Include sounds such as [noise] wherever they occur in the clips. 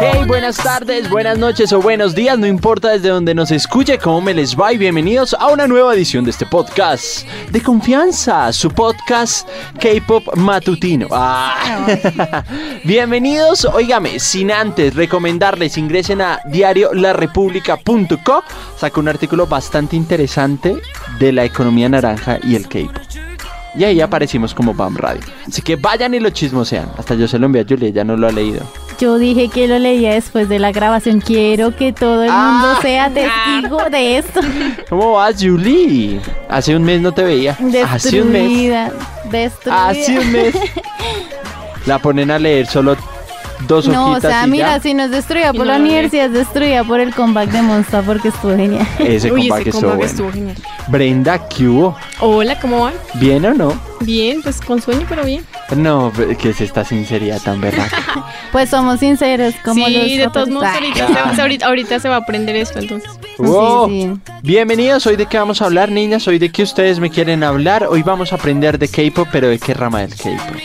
Hey, buenas tardes, buenas noches o buenos días, no importa desde donde nos escuche, cómo me les va y bienvenidos a una nueva edición de este podcast de confianza, su podcast K-Pop matutino. Ah. [laughs] bienvenidos, óigame, sin antes recomendarles ingresen a diariolarepublica.co, saca un artículo bastante interesante de la economía naranja y el K-Pop. Y ahí aparecimos como BAM Radio. Así que vayan y lo chismosean. Hasta yo se lo envié a Julia, ya no lo ha leído. Yo dije que lo leía después de la grabación. Quiero que todo el mundo Ah. sea testigo de esto. ¿Cómo vas, Julie? Hace un mes no te veía. Hace un mes. Destruida. Hace un mes. [laughs] La ponen a leer solo dos No, o hojitas sea, y mira, ya. si no es destruida Y por no la universidad, es destruida por el comeback de Monster porque estuvo genial. [laughs] Ese Uy, comeback ese estuvo comeback bueno. estuvo genial. Brenda, ¿qué hubo? Hola, ¿cómo van? ¿Bien o no? Bien, pues con sueño, pero bien. No, que es esta sinceridad tan verdad. [laughs] Pues somos sinceros, como sí, los de todos modos, Ah. ahorita, se va, ahorita, ahorita se va a aprender esto, entonces. Wow. Sí, sí. Bienvenidos, hoy de qué vamos a hablar, niñas, hoy de qué ustedes me quieren hablar. Hoy vamos a aprender de K-pop, pero de qué rama del K-pop.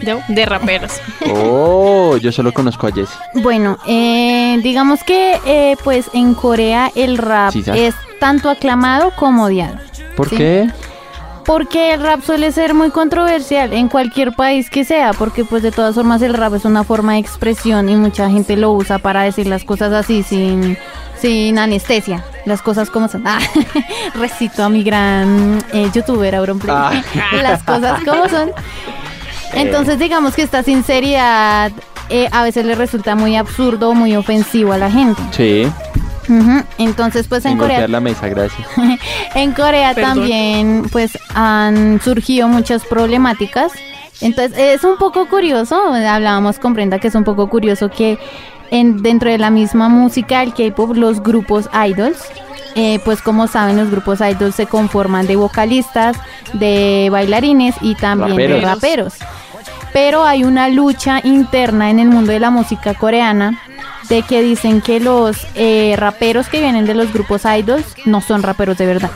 ¿De, de raperos. Oh, [laughs] yo solo conozco a Jessie. Bueno, eh, digamos que eh, pues en Corea el rap es tanto aclamado como odiado. ¿Por Sí. qué? Porque el rap suele ser muy controversial en cualquier país que sea, porque pues de todas formas el rap es una forma de expresión y mucha gente lo usa para decir las cosas así sin, sin anestesia, las cosas como son. [laughs] Ah, [laughs] recito a mi gran eh, youtuber Auronplay. Ah. [laughs] las cosas como son. Entonces digamos que esta sinceridad eh, a veces le resulta muy absurdo o muy ofensivo a la gente. Sí, Ujú. Entonces pues en Corea la mesa, gracias. [laughs] en Corea Perdón. también pues han surgido muchas problemáticas. Entonces es un poco curioso, hablábamos con Brenda que es un poco curioso que en, dentro de la misma música del K-pop los grupos idols, eh, pues como saben los grupos idols se conforman de vocalistas, de bailarines y también de raperos. Pero hay una lucha interna en el mundo de la música coreana de que dicen que los eh, raperos que vienen de los grupos idols no son raperos de verdad.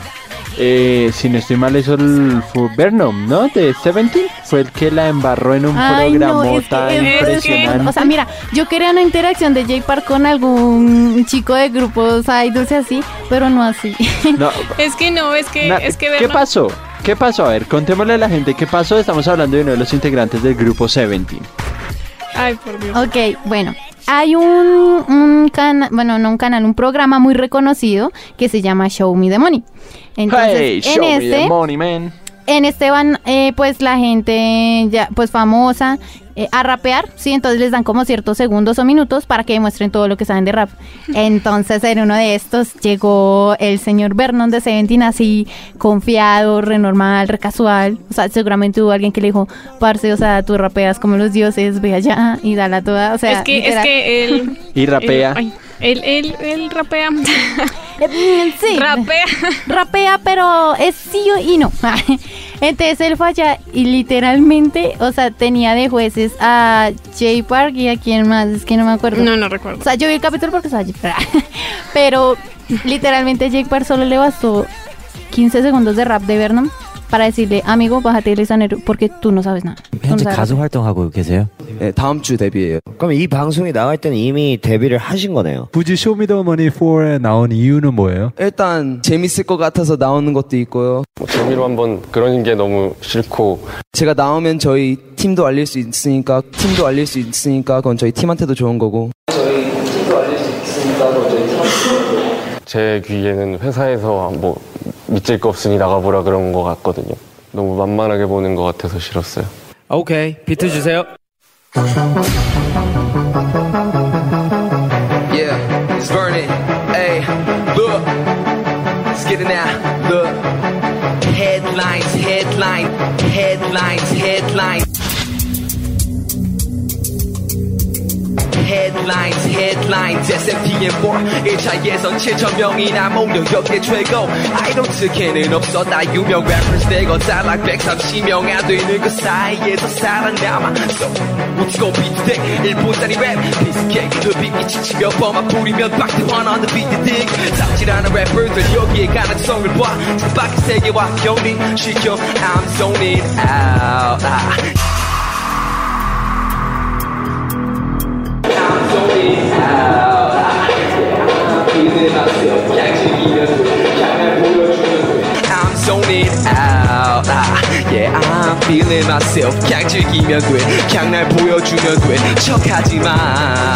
Eh, si no estoy mal, eso el- fue Vernon, ¿no? De Seventeen. Fue el que la embarró en un Ay, no, programa es que tan es- es que- impresionante. o sea, mira, yo quería una interacción de Jay Park con algún chico de grupos idols y así, pero no así. No, [laughs] Es que no, es que, na- es que ¿Qué pasó? ¿Qué pasó? A ver, contémosle a la gente qué pasó. Estamos hablando de uno de los integrantes del grupo Seventeen. Ay, por Dios. ok, bueno. Hay un, un canal, bueno, no un canal, un programa muy reconocido que se llama Show Me the Money. Entonces, hey, en show me the este, money, man. En este van eh, pues la gente ya pues famosa eh, a rapear, sí, entonces les dan como ciertos segundos o minutos para que demuestren todo lo que saben de rap. [laughs] Entonces en uno de estos llegó el señor Vernon de Seventeen así confiado, renormal, recasual, o sea, seguramente hubo alguien que le dijo, parce, o sea, tú rapeas como los dioses, ve allá y dala toda, o sea, es que, es que él. Y rapea. él- ay, él, él, él rapea. Eh, sí, rapea. rapea, pero es sí y no. [laughs] Entonces él falla y literalmente, o sea, tenía de jueces a Jay Park y a quién más, es que no me acuerdo. No, no recuerdo. O sea, yo vi el capítulo porque estaba Jay Park. Pero [laughs] literalmente Jake Park solo le bastó 15 segundos de rap de Vernon para decirle, amigo, bájate el escenario porque tú no sabes nada. Tú no 현재 sabes 가수 rapear". 활동하고 계세요? 네, 다음 주 데뷔예요. 그럼 이 방송이 나갈 때는 이미 데뷔를 하신 거네요. 굳이 쇼미더머니 4에 나온 이유는 뭐예요? 일단 재밌을 것 같아서 나오는 것도 있고요. 뭐 재미로 한번 그런 게 너무 싫고 제가 나오면 저희 팀도 알릴 수 있으니까 팀도 알릴 수 있으니까 그건 저희 팀한테도 좋은 거고. 저희 팀도 알릴 수 있으니까 그건 저희 팀한테도 제 귀에는 회사에서 뭐 믿질 거 없으니 나가보라 그런 거 같거든요. 너무 만만하게 보는 것 같아서 싫었어요. 오케이 비트 주세요. Yeah, it's Vernon. Hey, look. Let's get it now. Look. Headlines, headline, headlines, headline. Headlines headlines S&P5 1차 예선 7천 명이나 모여 역대 최고. 아이돌 특혜는 없어 다 유명 래퍼스 대거 달락 130명 안 되는 그 사이에서 살아남아. So what's gon' be today? 일본짜리 랩 비스케이크 흡입기 지치며 뻔만 부리면 박대환 on the beat dig. 삽질하는 래퍼들 여기에 가능성을 봐. 밖의 세계와 격리 시켜 I'm zoning out. 아. Out. 아. Yeah I'm feeling myself. 그냥 즐기면 돼. 그냥 날 보여주면 돼. 척하지 마.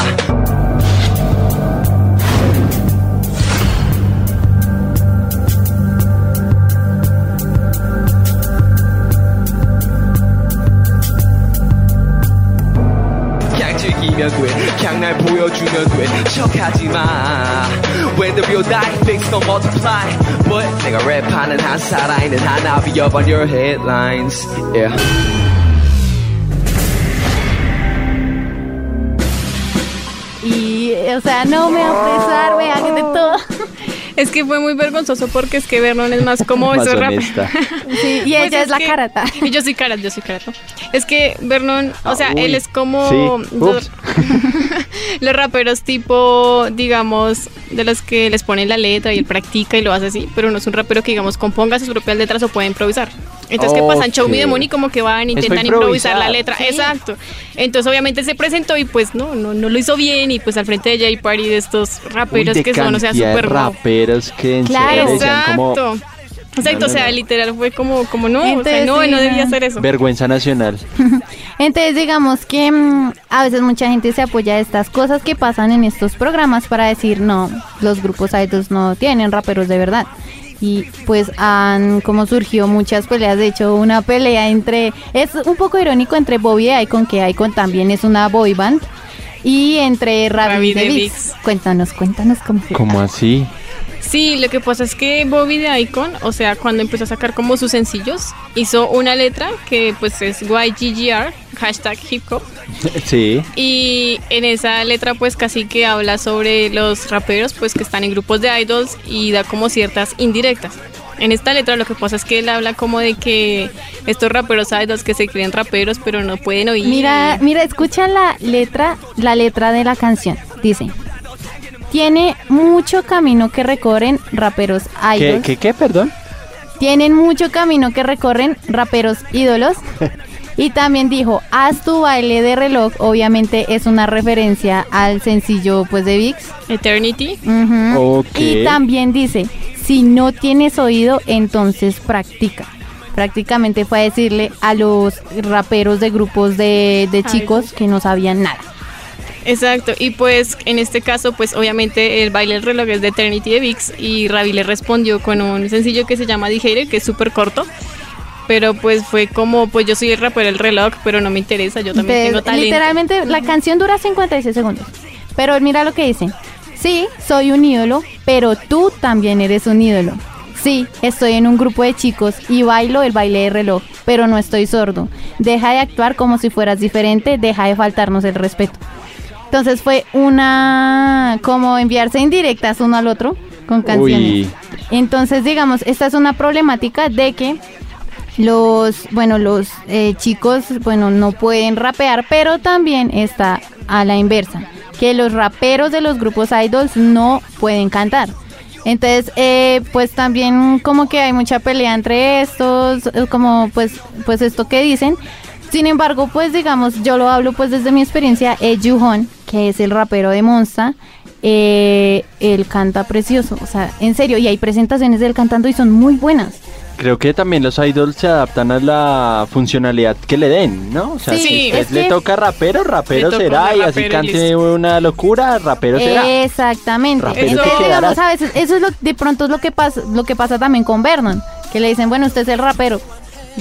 그냥 즐기면 돼. 그냥 날 보여주면 돼. 척하지 마. When the real die, things don't multiply. But nigga, red be up on your headlines. Yeah. Y, o sea, no me me de todo. [laughs] Es que fue muy vergonzoso porque es que Vernon es más como eso rap. [laughs] Y pues ella es, la karata. Y [laughs] yo soy karata, yo soy karata. Es que Vernon, o sea, él es como... [laughs] los, raperos tipo, digamos, de los que les ponen la letra y él practica y lo hace así, pero no es un rapero que, digamos, componga sus propias letras o puede improvisar. Entonces, ¿qué pasa? En Show Me the Ok. Money como que van, intentan improvisar. la letra. Exacto. Entonces, obviamente, él se presentó y pues no, no, no lo hizo bien y pues al frente de Jay Party de estos raperos Uy, de que son, o sea, súper raperos que en Claro. serio decían como Exacto. O sea, literal fue como, como no, o Entonces, sea, no, sí, no debía hacer eso. vergüenza nacional. [laughs] Entonces digamos que mm, a veces mucha gente se apoya a estas cosas que pasan en estos programas para decir no, los grupos idols no tienen raperos de verdad. Y pues han como surgió muchas peleas, de hecho una pelea entre, es un poco irónico entre Bobby de Icon, que Icon también es una boy band, y entre Ravi Ravi de de. Cuéntanos, cuéntanos cómo fue. ¿Cómo así? Sí, lo que pasa es que Bobby de Icon, o sea, cuando empezó a sacar como sus sencillos, hizo una letra que pues es YGGR, hashtag hip hop, [laughs] Sí. y en esa letra pues casi que habla sobre los raperos pues que están en grupos de idols y da como ciertas indirectas. En esta letra lo que pasa es que él habla como de que estos raperos idols que se creen raperos pero no pueden oír. Mira, mira, escucha la letra, la letra de la canción. Dice, tiene mucho camino que recorren raperos ¿Qué, idols. qué, qué, perdón? Tienen mucho camino que recorren raperos ídolos. [laughs] Y también dijo, haz tu baile de reloj. Obviamente es una referencia al sencillo pues de VIX. Eternity. Y también dice, si no tienes oído, entonces practica. Prácticamente fue a decirle a los raperos de grupos de, de Ay, chicos que no sabían nada. Exacto, y pues en este caso, pues obviamente el baile del reloj es de Eternity de VIX y Ravi le respondió con un sencillo que se llama Hater, que es súper corto, pero pues fue como, pues yo soy el rapero del reloj, pero no me interesa, yo también tengo talento. literalmente la canción dura 56 segundos. Pero mira lo que dice. Sí, soy un ídolo, pero tú también eres un ídolo. Sí, estoy en un grupo de chicos y bailo el baile de reloj, pero no estoy sordo. Deja de actuar como si fueras diferente, deja de faltarnos el respeto. Entonces fue una como enviarse indirectas uno al otro con canciones. Uy. Entonces, digamos, esta es una problemática de que los, bueno, los eh, chicos, bueno, no pueden rapear, pero también está a la inversa, que los raperos de los grupos idols no pueden cantar. Entonces, eh, pues también como que hay mucha pelea entre estos, eh, como pues, pues esto que dicen. Sin embargo, pues digamos, yo lo hablo pues desde mi experiencia, eh, Juhon, que es el rapero de Monsta, eh, él canta precioso, o sea, en serio, y hay presentaciones de él cantando y son muy buenas. Creo que también los idols se adaptan a la funcionalidad que le den, ¿no? O sea, Sí, si es usted le que- toca rapero, rapero será, y así y cante listo. una locura, rapero será. Exactamente. Rapero Es te que, quedarás. digamos, a veces, eso es lo, de pronto es lo que pasa, lo que pasa también con Vernon, que le dicen, bueno, usted es el rapero.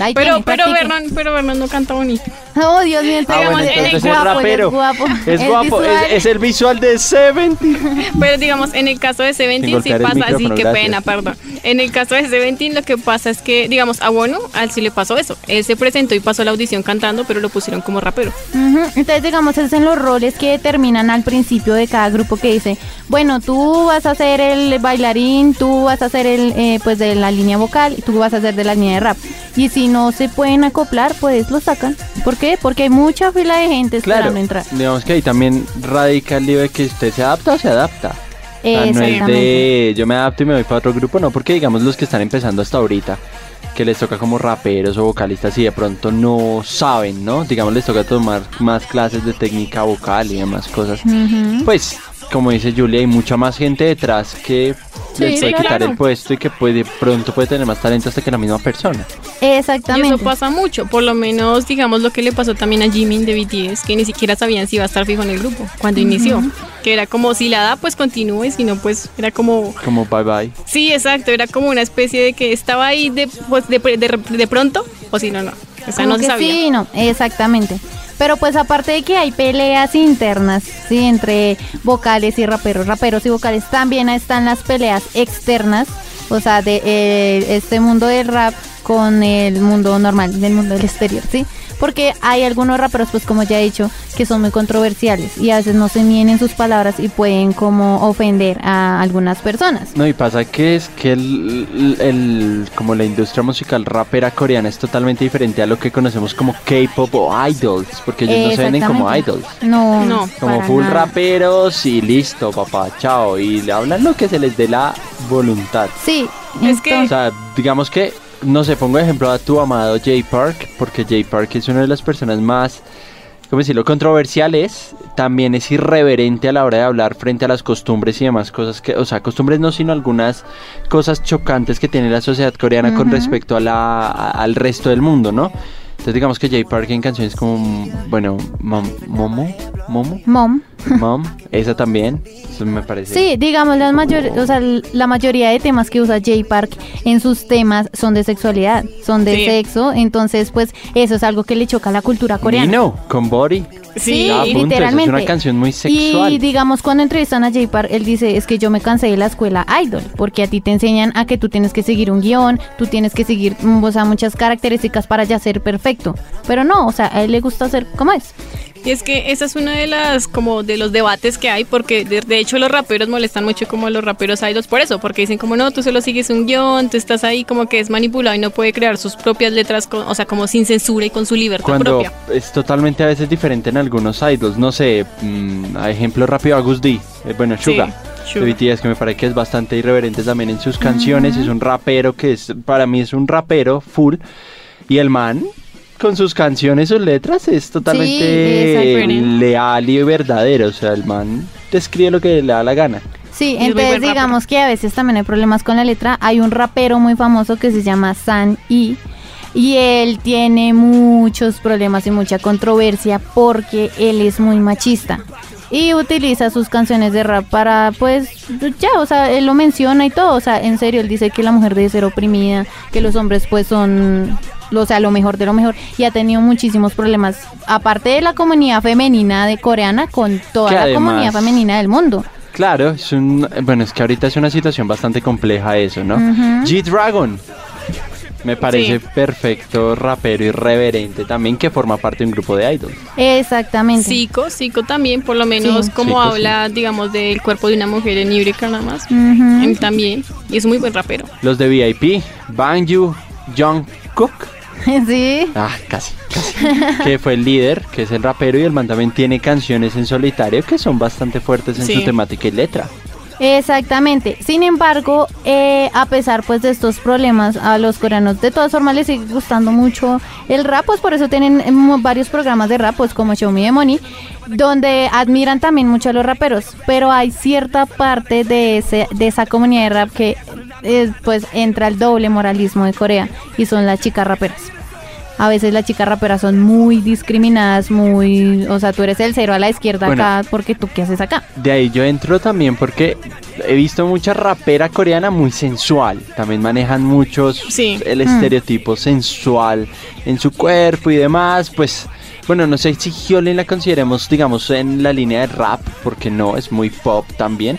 Ahí Pero, tiene, pero. Vernon, pero Vernon no canta bonito. [laughs] Oh, Dios mío, Ah, bueno, él entonces es guapo, rapero. Es guapo. Es El guapo, es, visual- es el visual de Seventy. [laughs] Pero digamos, en el caso de Seventeen sí el pasa, sí, micrófono, qué gracias. pena, perdón. En el caso de Seventeen lo que pasa es que, digamos, a Bono, a él sí le pasó eso. Él se presentó y pasó la audición cantando, pero lo pusieron como rapero. Entonces, digamos, es en los roles que determinan al principio de cada grupo que dice, bueno, tú vas a ser el bailarín, tú vas a ser el, eh, pues, de la línea vocal, y tú vas a ser de la línea de rap. Y si no se pueden acoplar, pues lo sacan. ¿Por qué? Porque hay mucha fila de gente esperando Claro, entrar. digamos que ahí también radica el de que usted se adapta o se adapta. O sea, no es Exactamente. de yo me adapto y me voy para otro grupo, no, porque digamos los que están empezando hasta ahorita, que les toca como raperos o vocalistas y de pronto no saben, ¿no? Digamos les toca tomar más clases de técnica vocal y demás cosas. Pues, como dice Julia, hay mucha más gente detrás que Sí, les puede claro. quitar el puesto y que puede, de pronto puede tener más talento hasta que la misma persona. Y Exactamente. eso pasa mucho, por lo menos, digamos, lo que le pasó también a Jimin de BTS, que ni siquiera sabían si iba a estar fijo en el grupo cuando inició. Que era como, si la da, pues continúe, si no, pues era como... Como bye bye. Sí, exacto, era como una especie de que estaba ahí de, pues, de, de- de pronto, o si no, no. O sea, Como no se sabía. Sí, no, exactamente. Pero pues aparte de que hay peleas internas, sí, entre vocales y raperos, raperos y vocales, también están las peleas externas, o sea, de eh, este mundo del rap con el mundo normal, del mundo del exterior, ¿sí? Porque hay algunos raperos, pues como ya he dicho, que son muy controversiales y a veces no se miden en sus palabras y pueden como ofender a algunas personas. No, y pasa que es que el, el- como la industria musical rapera coreana es totalmente diferente a lo que conocemos como K-pop o idols, porque ellos no se venden como idols. No, No, Como para full nada. raperos y listo, papá, chao. Y le hablan lo que se les dé la voluntad. Sí, Es que- O sea, digamos que, no sé, pongo de ejemplo a tu amado Jay Park, porque Jay Park es una de las personas más, ¿cómo decirlo?, controversiales. También es irreverente a la hora de hablar frente a las costumbres y demás cosas que, o sea, costumbres no, sino algunas cosas chocantes que tiene la sociedad coreana con respecto a la, a- al resto del mundo, ¿no? Entonces digamos que Jay Park en canciones como, bueno, Mom- Momo, Momo, Mom. Mom, esa también, eso me parece. Sí, digamos, las mayor, o sea, la mayoría de temas que usa Jay Park en sus temas son de sexualidad, son de Sí. sexo, entonces pues eso es algo que le choca a la cultura coreana. Nino, con Body. Sí, punto, literalmente. Es una canción muy sexual. Y digamos, cuando entrevistan a Jay Park, él dice, es que yo me cansé de la escuela idol, porque a ti te enseñan a que tú tienes que seguir un guion, tú tienes que seguir, mm, o sea, muchas características para ya ser perfecto. Pero no, o sea, a él le gusta ser como es. Y es que esa es una de las, como de los debates que hay, porque de, de hecho los raperos molestan mucho como los raperos idols por eso, porque dicen como no, tú solo sigues un guion, tú estás ahí como que es manipulado y no puede crear sus propias letras, con- o sea, como sin censura y con su libertad Cuando propia. es totalmente a veces diferente en algunos idols. No sé, mm, a ejemplo rápido, Agus D. eh, bueno, Sí, Suga. De BTS, que me parece que es bastante irreverente también en sus canciones. Es un rapero que es, para mí es un rapero full. Y el man, con sus canciones, sus letras, es totalmente leal y verdadero. O sea, el man describe lo que le da la gana. Sí, entonces rapero. digamos que a veces también hay problemas con la letra. Hay un rapero muy famoso que se llama San Y. Y él tiene muchos problemas y mucha controversia porque él es muy machista. Y utiliza sus canciones de rap para, pues, ya, o sea, él lo menciona y todo. O sea, en serio, él dice que la mujer debe ser oprimida, que los hombres, pues, son, o sea, lo mejor de lo mejor. Y ha tenido muchísimos problemas, aparte de la comunidad femenina de coreana, con toda Que la además- comunidad femenina del mundo. Claro, es un, bueno, es que ahorita es una situación bastante compleja eso, ¿no? Ujú. G-Dragon. Me parece Sí. perfecto rapero irreverente también que forma parte de un grupo de idols. Exactamente. Zico, Zico también, por lo menos Sí. como Zico, habla, digamos, del cuerpo de una mujer en Ibrica nada más. Él también, y es muy buen rapero. Los de VIP, Bangyu, Jungkook, [laughs] Sí. ah, casi, casi, que fue el líder, que es el rapero y el man también tiene canciones en solitario que son bastante fuertes en Sí. su temática y letra. Exactamente. Sin embargo, eh, a pesar pues de estos problemas, a los coreanos de todas formas les sigue gustando mucho el rap, pues por eso tienen eh, varios programas de rap, pues como Show Me the Money, donde admiran también mucho a los raperos. Pero hay cierta parte de, ese, de esa comunidad de rap que eh, pues entra el doble moralismo de Corea y son las chicas raperas. A veces las chicas raperas son muy discriminadas, muy, o sea, tú eres el cero a la izquierda Bueno. acá porque tú qué haces acá. De ahí yo entro también porque he visto mucha rapera coreana muy sensual. También manejan muchos Sí. el Mm. estereotipo sensual en su cuerpo y demás. Pues Bueno, no sé si Hyolyn la consideremos, digamos, en la línea de rap, porque no, es muy pop también.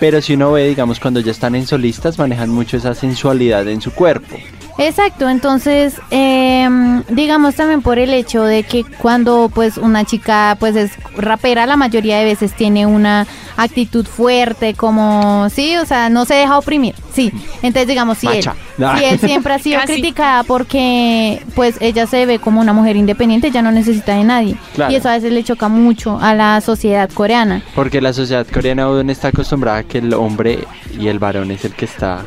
Pero si uno ve, digamos, cuando ya están en solistas, manejan mucho esa sensualidad en su cuerpo. Exacto, entonces em, digamos también por el hecho de que cuando pues una chica pues es rapera la mayoría de veces tiene una actitud fuerte como sí, o sea, no se deja oprimir, sí. Entonces digamos si él, Macha. [laughs] si él siempre ha sido Casi. criticada porque pues ella se ve como una mujer independiente, ya no necesita de nadie Claro. y eso a veces le choca mucho a la sociedad coreana. Porque la sociedad coreana aún está acostumbrada a que el hombre y el varón es el que está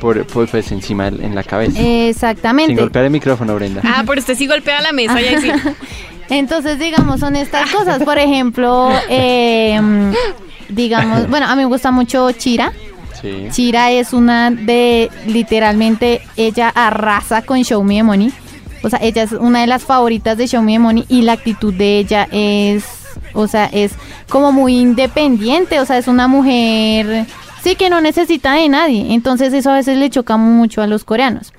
por, por- pues encima en la cabeza. Sin Exactamente. golpear el micrófono, Brenda. Ah, pero usted sí golpea la mesa y ahí sí. [laughs] Entonces, digamos, son estas cosas. Por ejemplo, eh, digamos, bueno, a mí me gusta mucho Chira. Sí. Chira es una de, literalmente, ella arrasa con Show Me the Money. O sea, ella es una de las favoritas de Show Me the Money y la actitud de ella es, o sea, es como muy independiente. O sea, es una mujer, sí, que no necesita de nadie. Entonces eso a veces le choca mucho a los coreanos.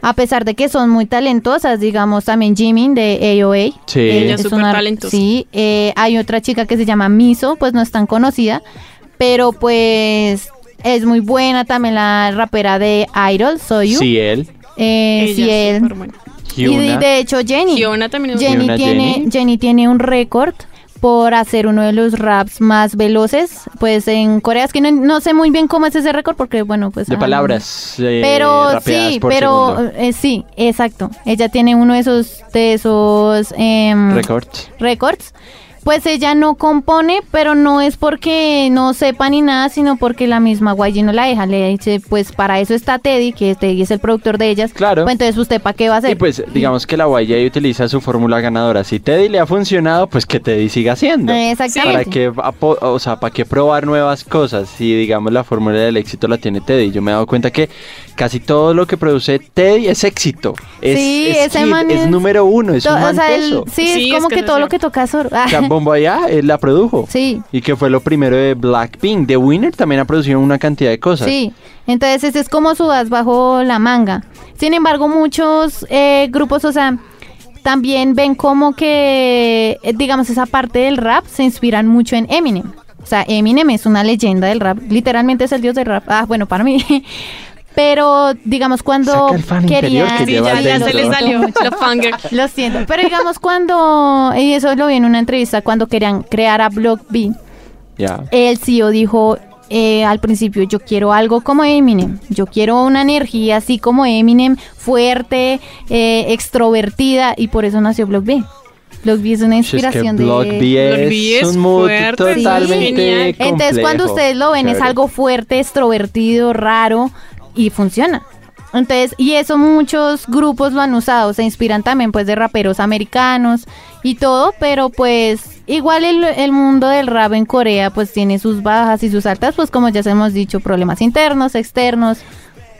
A pesar de que son muy talentosas, digamos también Jimin de AOA. Sí. Ella es súper una- talentosa. Sí, eh, hay otra chica que se llama Miso, pues no es tan conocida, pero pues es muy buena también la rapera de Idol, Soyu. Sí, él. Eh, Ella sí, es él. súper buena. Y de, hecho Jenny. Hyuna también es Jenny Hyuna, tiene, Jenny. Jenny tiene un récord por hacer uno de los raps más veloces, pues en Corea es que no, no sé muy bien cómo es ese récord porque bueno, pues De ah, palabras. eh, pero sí, pero eh, sí, exacto. Ella tiene uno de esos de esos em, Records. récords. Pues ella no compone, pero no es porque no sepa ni nada, sino porque la misma YG no la deja. Le dice, pues para eso está Teddy, que Teddy es el productor de ellas. Claro. Pues entonces usted para qué va a hacer. Y pues digamos que la YG utiliza su fórmula ganadora. Si Teddy le ha funcionado, pues que Teddy siga haciendo. Eh, ¿Para Exactamente. qué, apo- o sea, ¿para qué probar nuevas cosas? Si digamos la fórmula del éxito la tiene Teddy. Yo me he dado cuenta que casi todo lo que produce Teddy es éxito. Es, Sí, es ese hit, man es es- número uno, es un o sea, él- sí, Sí, es como es que todo lo que toca es oro. O sea, Bombo allá, él la produjo. Sí. Y que fue lo primero de Blackpink. The Winner también ha producido una cantidad de cosas. Sí, entonces ese es como su as bajo la manga. Sin embargo, muchos eh, grupos, o sea, también ven como que, eh, digamos, esa parte del rap se inspiran mucho en Eminem. O sea, Eminem es una leyenda del rap, literalmente es el dios del rap. Ah, bueno, para mí. [laughs] Pero, digamos, cuando querían... que Sí, lleva ya, ya se le dentro. salió [laughs] lo siento. Pero digamos, cuando, y eso lo vi en una entrevista, cuando querían crear a Block B, Ya. el CEO dijo eh, al principio, yo quiero algo como Eminem, yo quiero una energía así como Eminem, fuerte, eh, extrovertida, y por eso nació Block B. Block B es una Si es que inspiración Block de... B Block B es un mood totalmente. Entonces cuando ustedes lo ven es algo fuerte, extrovertido, raro, y funciona. Entonces, y eso muchos grupos lo han usado, se inspiran también pues de raperos americanos y todo, pero pues igual el, mundo del rap en Corea pues tiene sus bajas y sus altas, pues como ya hemos dicho, problemas internos, externos.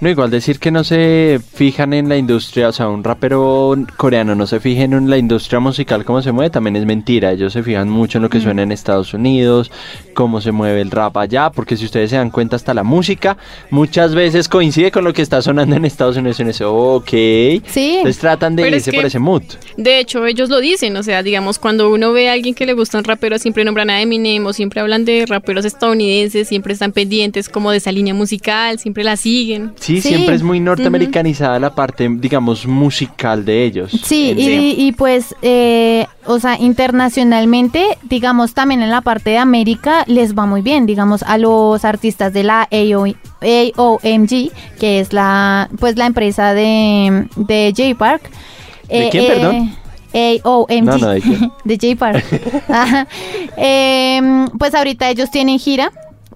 No, igual decir que no se fijan en la industria, o sea, un rapero coreano no se fija en la industria musical, cómo se mueve, también es mentira. Ellos se fijan mucho en lo que suena en Estados Unidos, cómo se mueve el rap allá, porque si ustedes se dan cuenta, hasta la música muchas veces coincide con lo que está sonando en Estados Unidos. En ese, ok. Sí. Entonces tratan de es irse que- por ese mood. De hecho, ellos lo dicen, o sea, digamos, cuando uno ve a alguien que le gusta un rapero, siempre nombran a Eminem o siempre hablan de raperos estadounidenses, siempre están pendientes como de esa línea musical, siempre la siguen. Sí, Sí. siempre es muy norteamericanizada la parte, digamos, musical de ellos. Sí, y, y, pues, eh, o sea, internacionalmente, digamos, también en la parte de América les va muy bien, digamos, a los artistas de la AO AOMG, que es la, pues, la empresa de, de J-Park. ¿De quién, perdón? AOMG. No, no, ¿de quién? [laughs] de J-Park. [laughs] Ajá. Em, pues ahorita ellos tienen gira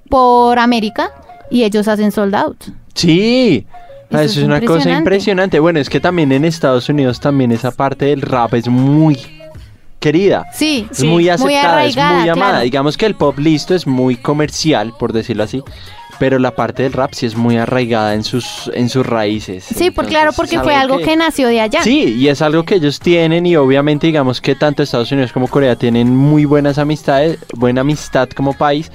por América y ellos hacen sold out. Sí. Ah, Eso Eso, es una cosa impresionante. Bueno, es que también en Estados Unidos también esa parte del rap es muy querida. Sí, Es muy aceptada, es muy amada. claro. Digamos que el pop listo es muy comercial, por decirlo así. Pero la parte del rap sí es muy arraigada en sus, en sus raíces. Sí, por, claro, porque fue algo que nació de allá. Sí, y es algo que ellos tienen y obviamente digamos que tanto Estados Unidos como Corea tienen muy buenas amistades, buena amistad como país.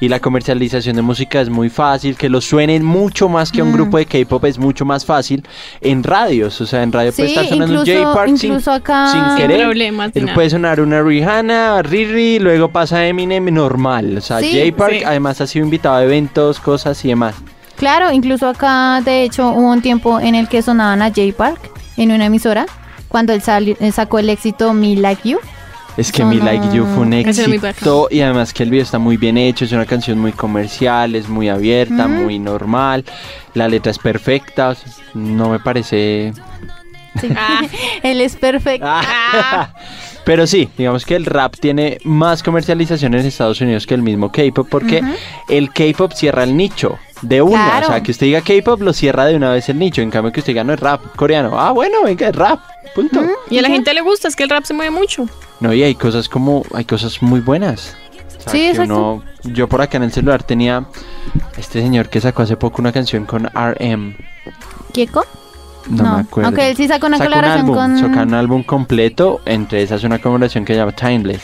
Y la comercialización de música es muy fácil, que lo suenen mucho más que un Mm. grupo de K-pop es mucho más fácil en radios, o sea, en radio puede Sí, estar sonando un incluso- J-Park sin, sin Sin querer. problemas nada. puede sonar una Rihanna, Riri, luego pasa Eminem normal, o sea, Sí. J-Park Sí. además ha sido invitado a eventos, cosas y demás. Claro, incluso acá, de hecho, hubo un tiempo en el que sonaban a J Park en una emisora, cuando él sali- eh, sacó el éxito Me Like You. Es que No, Me. Like You fue un éxito y además que el video está muy bien hecho, es una canción muy comercial, es muy abierta, muy normal, la letra es perfecta, no me parece... Sí. [laughs] Ah. él es perfecto. Ah. [laughs] Pero sí, digamos que el rap tiene más comercialización en Estados Unidos que el mismo K-pop porque el K-pop cierra el nicho de una, Claro. o sea, que usted diga K-pop lo cierra de una vez el nicho, en cambio que usted diga no es rap coreano, ah bueno, venga, es rap, punto. Y a la gente le gusta, es que el rap se mueve mucho. No, y hay cosas como, hay cosas muy buenas. O sea, Sí, exacto. uno- yo por acá en el celular tenía este señor que sacó hace poco una canción con RM. ¿Kieko? No, No, me acuerdo. aunque él sí sacó una Sacó un colaboración álbum, con- sacó un álbum completo, entre esas una colaboración que se llama Timeless.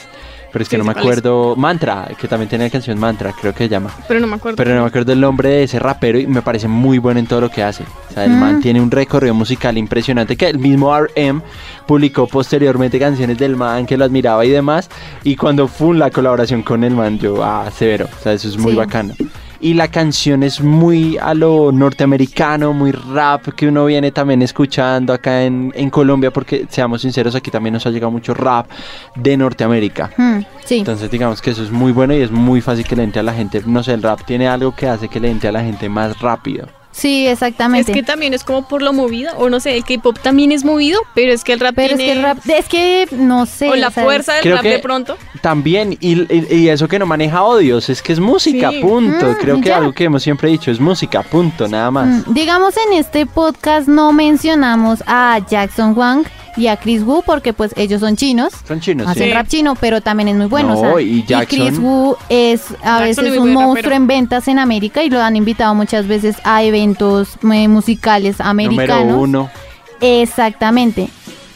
Pero es que Sí, no me es. acuerdo. Mantra, que también tiene la canción Mantra, creo que se llama. Pero no me acuerdo. Pero no me acuerdo el nombre de ese rapero y me parece muy bueno en todo lo que hace. O sea, el Mm. man tiene un recorrido musical impresionante que el mismo RM publicó posteriormente canciones del man que lo admiraba y demás. Y cuando fue la colaboración con el man, yo, ah, severo. O sea, eso es muy Sí. bacano. Y la canción es muy a lo norteamericano, muy rap, que uno viene también escuchando acá en, en Colombia, porque seamos sinceros, aquí también nos ha llegado mucho rap de Norteamérica. Hmm, sí. Entonces digamos que eso es muy bueno y es muy fácil que le entre a la gente. No sé, el rap tiene algo que hace que le entre a la gente más rápido. Sí, Es exactamente. que también es como por lo movido, o no sé, el K-pop también es movido, pero es que el rap Pero es tiene... que el rap, es que no sé. o la sea, fuerza del Creo rap que- de pronto. También, y, y- y eso que no maneja odios, es que es música, Sí. punto. Mm, Creo que ya. algo que hemos siempre dicho es música, punto, nada más. Mm, Digamos en este podcast no mencionamos a Jackson Wang y a Chris Wu porque pues ellos son chinos. Son chinos, Hacen sí. rap chino, pero también es muy bueno. No, o sea, y Jackson- Chris Wu es a Jackson veces un monstruo rapero. en ventas en América y lo han invitado muchas veces a eventos eh, musicales americanos. Número uno. Exactamente.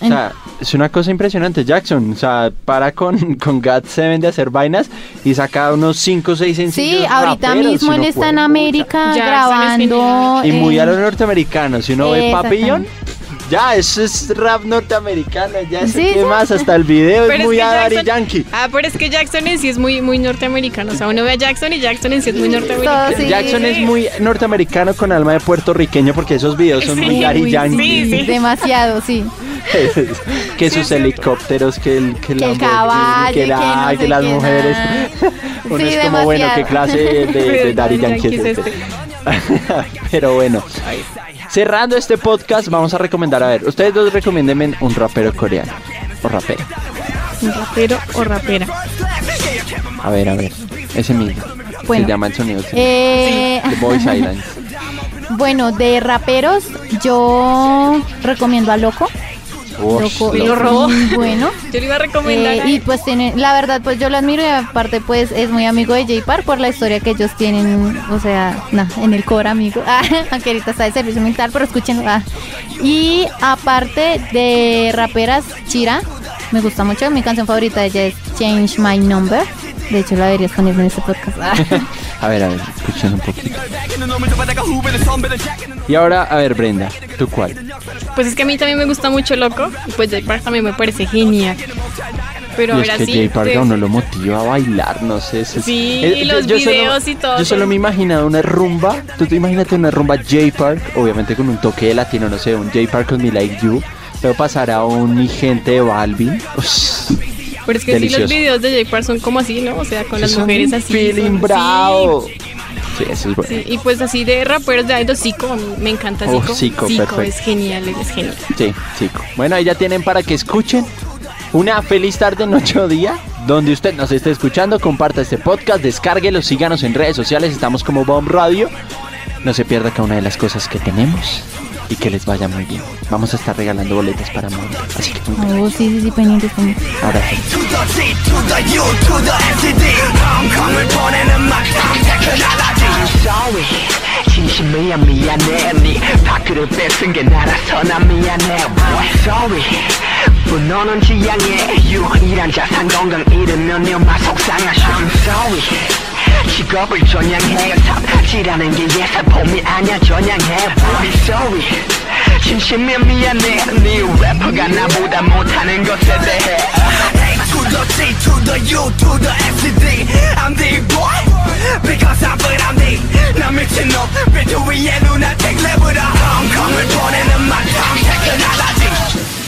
O sea, es una cosa impresionante, Jackson. O sea, para con, [laughs] con God Seven de hacer vainas y saca unos 5 o 6 sencillos. Sí, ahorita raperos, mismo si él está en América grabando. Y muy a lo norteamericano. Si uno ve. Papillon, ya, eso es rap norteamericano. Ya, eso Sí, qué sí. más, hasta el video Pero es es muy que a Daddy Jackson- Yankee. Ah, pero es que Jackson en sí es muy, muy norteamericano. O sea, uno ve a Jackson y Jackson en sí es muy norteamericano. Sí. Jackson es muy norteamericano con alma de puertorriqueño porque esos videos son Sí, muy Daddy Yankee. sí, sí. Demasiado, sí. [laughs] que sus es helicópteros, que el, que Que el caballo, que, que la- no que sé las mujeres. [laughs] [laughs] Uno Sí, es como, bueno, demasiado. qué clase de, de Daddy Yankee es este. [laughs] Pero bueno, cerrando este podcast, vamos a recomendar, a ver, ustedes dos recomiéndenme un rapero coreano. O rapera. Un rapero o rapera. A ver, a ver. Ese mismo. Bueno. Se llama el sonido. Eh, The Boys [laughs] Island. bueno, de raperos, yo recomiendo a Loco. Loco, lo es robó. bueno. Yo le iba a recomendar. Eh, a y pues tiene, la verdad, pues yo lo admiro y aparte pues es muy amigo de J Park por la historia que ellos tienen, o sea, nah, en el core amigo, [laughs] ah, aunque ahorita está de servicio militar, pero escúchenlo. ah. Y aparte de raperas, Chira, me gusta mucho, mi canción favorita de ella es Change My Number, de hecho la deberías poner en este podcast. [laughs] A ver, a ver, escuchen un poquito. Y ahora, a ver, Brenda, ¿tú cuál? Pues es que a mí también me gusta mucho Loco. Y pues J Park también me parece genial. Pero y a es que. Jay Park a uno lo motiva a bailar, no sé. es- Sí, es- y los solo- videos y todo. Yo solo me he imaginado una rumba. Tú te imagínate una rumba J Park, obviamente con un toque de latino, no sé, un J Park con Me Like You. Luego pasar a un Mi Gente de Balvin. Ush, Pero es que sí, delicioso. los videos de J Park son como así, ¿no? O sea, con las mujeres así. Feeling bravo. Sí, eso es bueno. Sí, y pues así de raperos de Idol, Zico, me encanta Oh, Zico. Zico, perfecto. es genial, es genial. Sí, chico. Bueno, ahí ya tienen para que escuchen. Una feliz tarde, noche o día. Donde usted nos esté escuchando, comparta este podcast, descárguelo, síganos en redes sociales. Estamos como Bomb Radio. No se pierda cada una de las cosas que tenemos y que les vaya muy bien. Vamos a estar regalando boletas para Mónica. Así que muy Oh, sí, sí, sí, pendientes. pendientes. ahora sí. sorry 진심이야 미안해 네 파크를 뺏은 게 나라서 난 미안해 boy sorry 분노는 지향해 유일한 자산 건강 잃으면 네마 속상하셔 I'm sorry 직업을 전향해. 착지라는 게 예사범이 아냐 전향해. I'm sorry. 진심이 미안해. 네 래퍼가 나보다 못하는 것에 대해. To the G to the U to the FCD I'm the boy. Because I'm but I'm the 난 미친놈. 배트 위에 누나 택 레브라 헝컹을 보내는 맛. 탐색은 알아지